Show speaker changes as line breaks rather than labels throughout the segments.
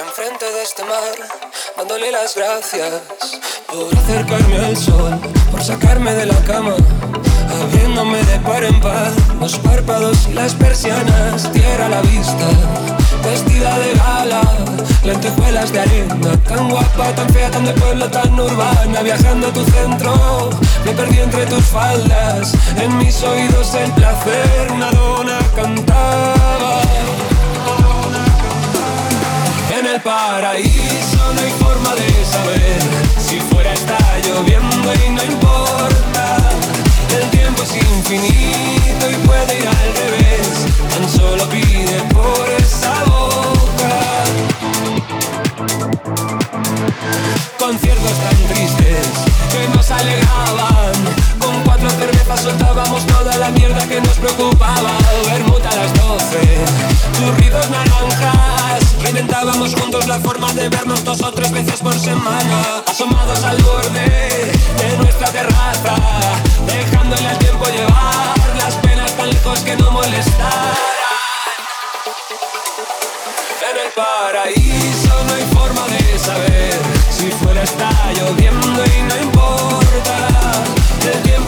enfrente de este mar, dándole las gracias por acercarme al sol, por sacarme de la cama, abriéndome de par en par los párpados y las persianas, tierra la vista, vestida de gala, lentejuelas de arena, tan guapa, tan fea, tan de pueblo, tan urbana, viajando a tu centro, me perdí entre tus faldas, en mis oídos el placer, una dona cantaba. Paraíso no hay forma de saber si fuera está lloviendo y no importa. El tiempo es infinito y puede ir al revés. Tan solo pide por esa boca. Conciertos tan tristes que nos alegraban. Con cuatro cervezas soltábamos toda la mierda que nos preocupaba. Bermuda a las doce, churridos naranjas. Inventábamos juntos la forma de vernos dos o tres veces por semana. Asomados al borde de nuestra terraza, dejándole al tiempo llevar las penas tan lejos que no molestar. En el paraíso no hay forma de saber si fuera está lloviendo y no importa. El tiempo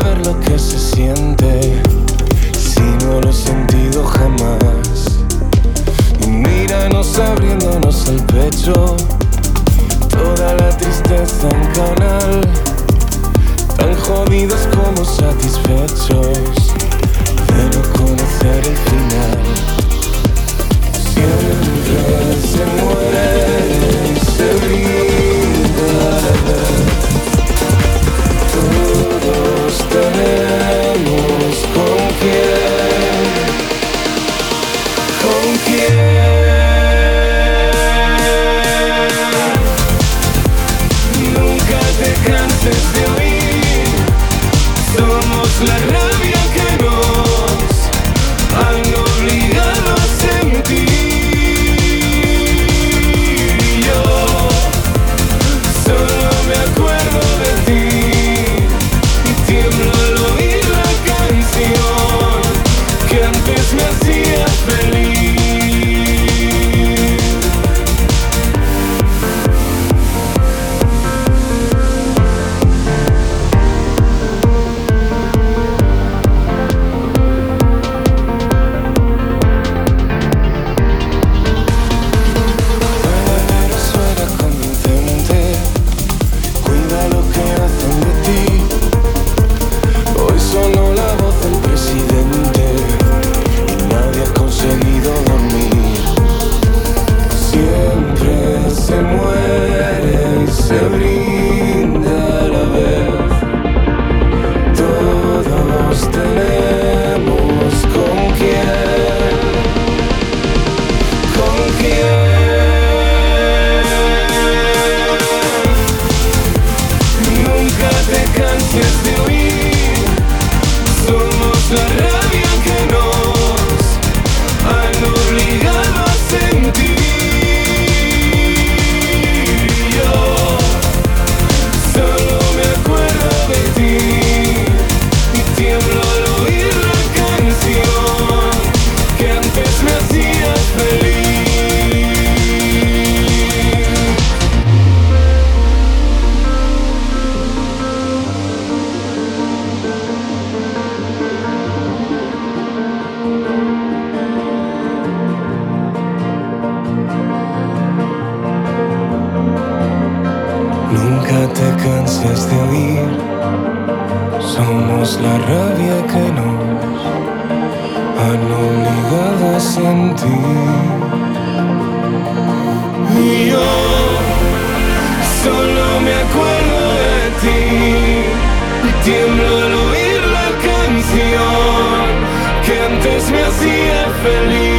ver lo
que se siente si no lo he sentido jamás. Y míranos abriéndonos el
pecho, toda la tristeza en canal, tan jodidos como satisfechos de no conocer el final. somos la rabia que nos han obligado a sentir. Y yo solo me acuerdo de
ti, y
tiemblo al oír la canción que antes me hacía feliz.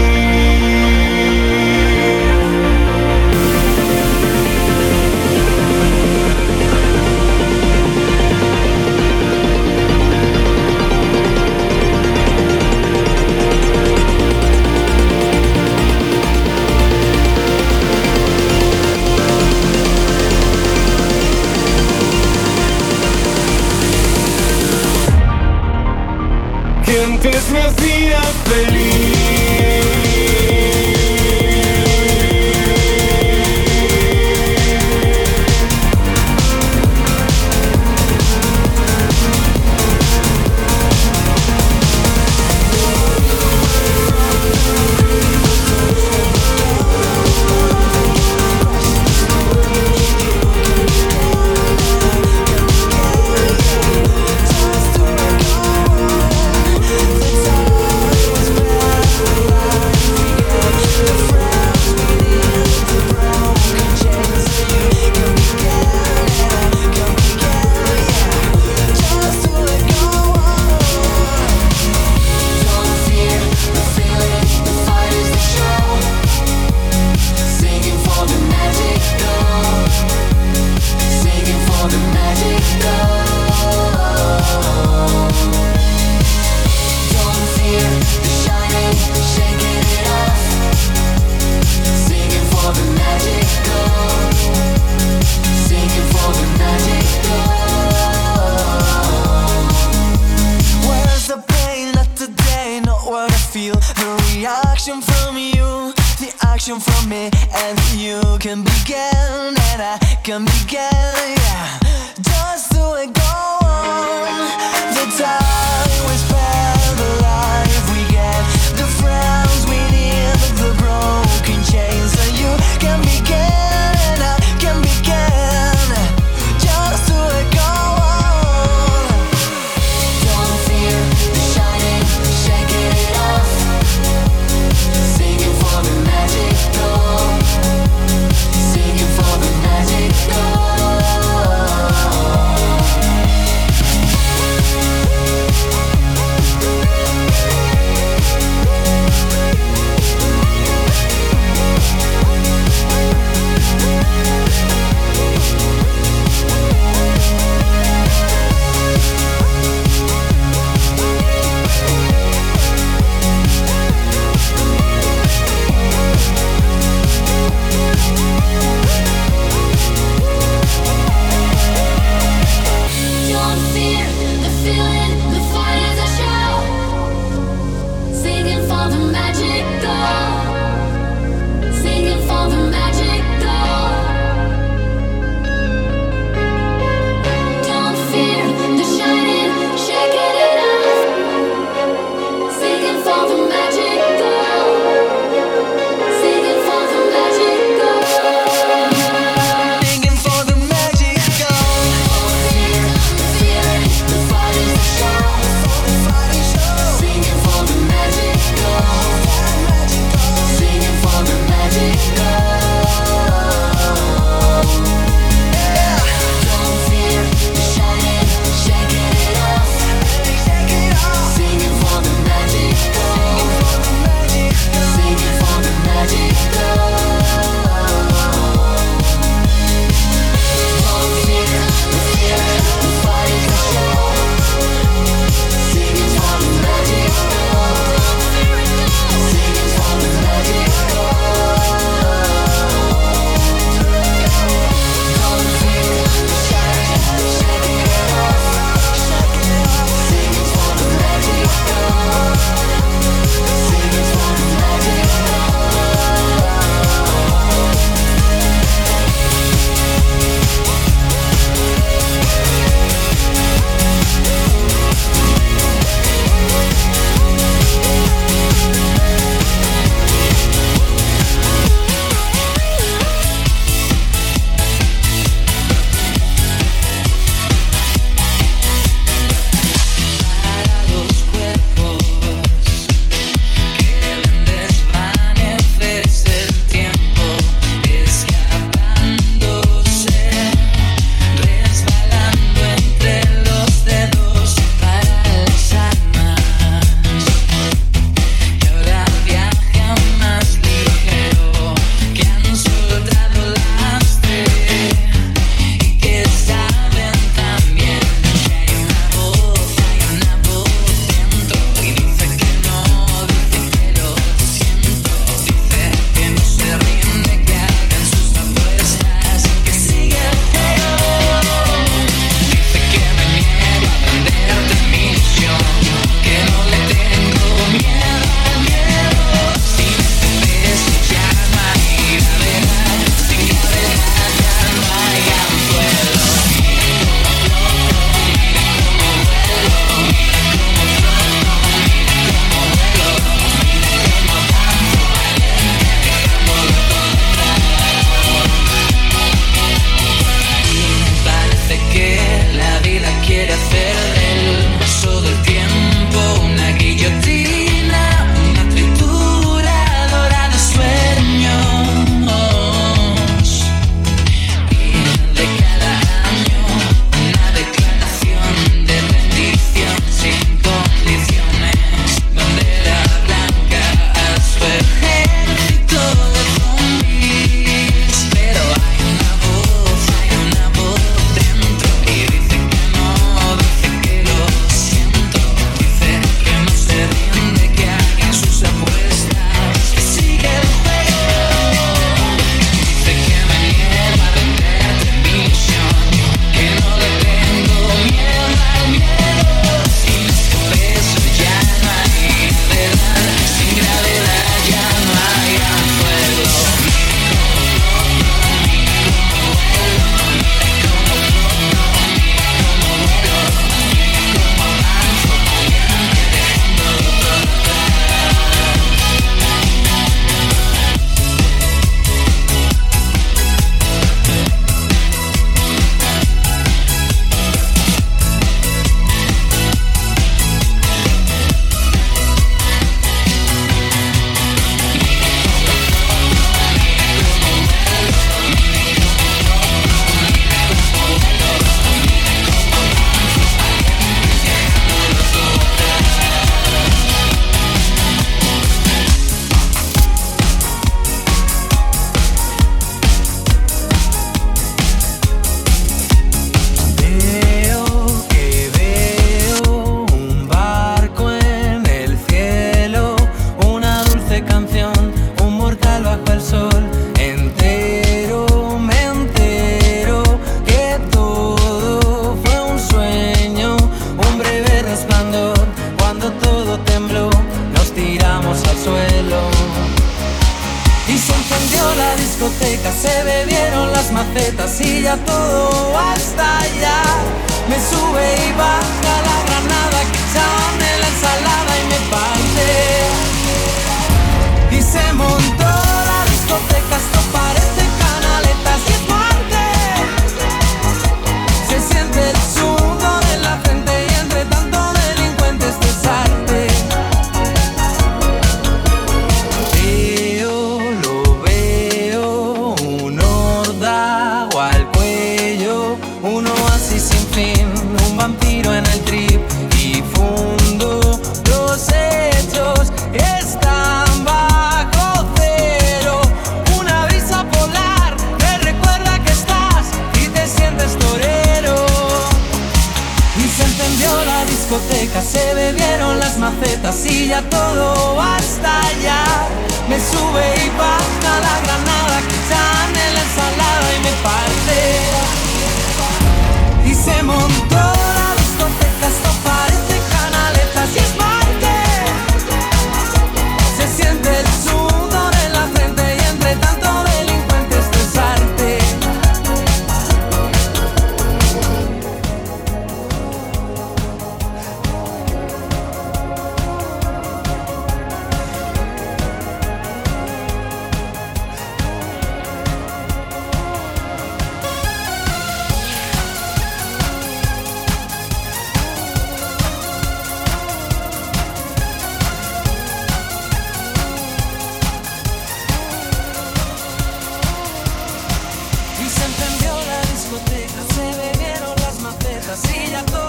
Se encendió la discoteca, se bebieron las macetas y ya todo.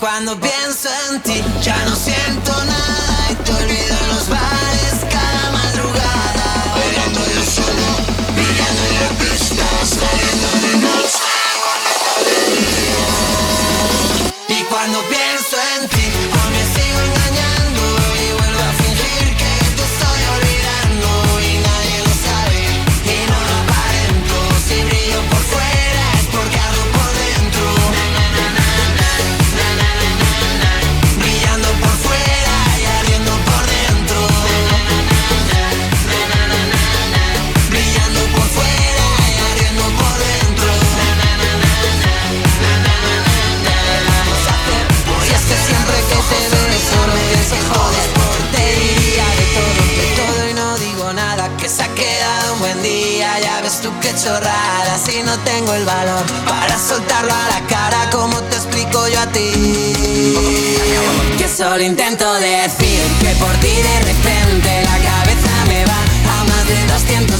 cuando
pienso en ti, ya no siento nada. chorrada si no tengo el valor para soltarlo a la cara como te explico yo a ti. Que solo intento decir que por ti de repente la cabeza me va a más de 200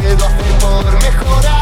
puedo
hacer por mejorar?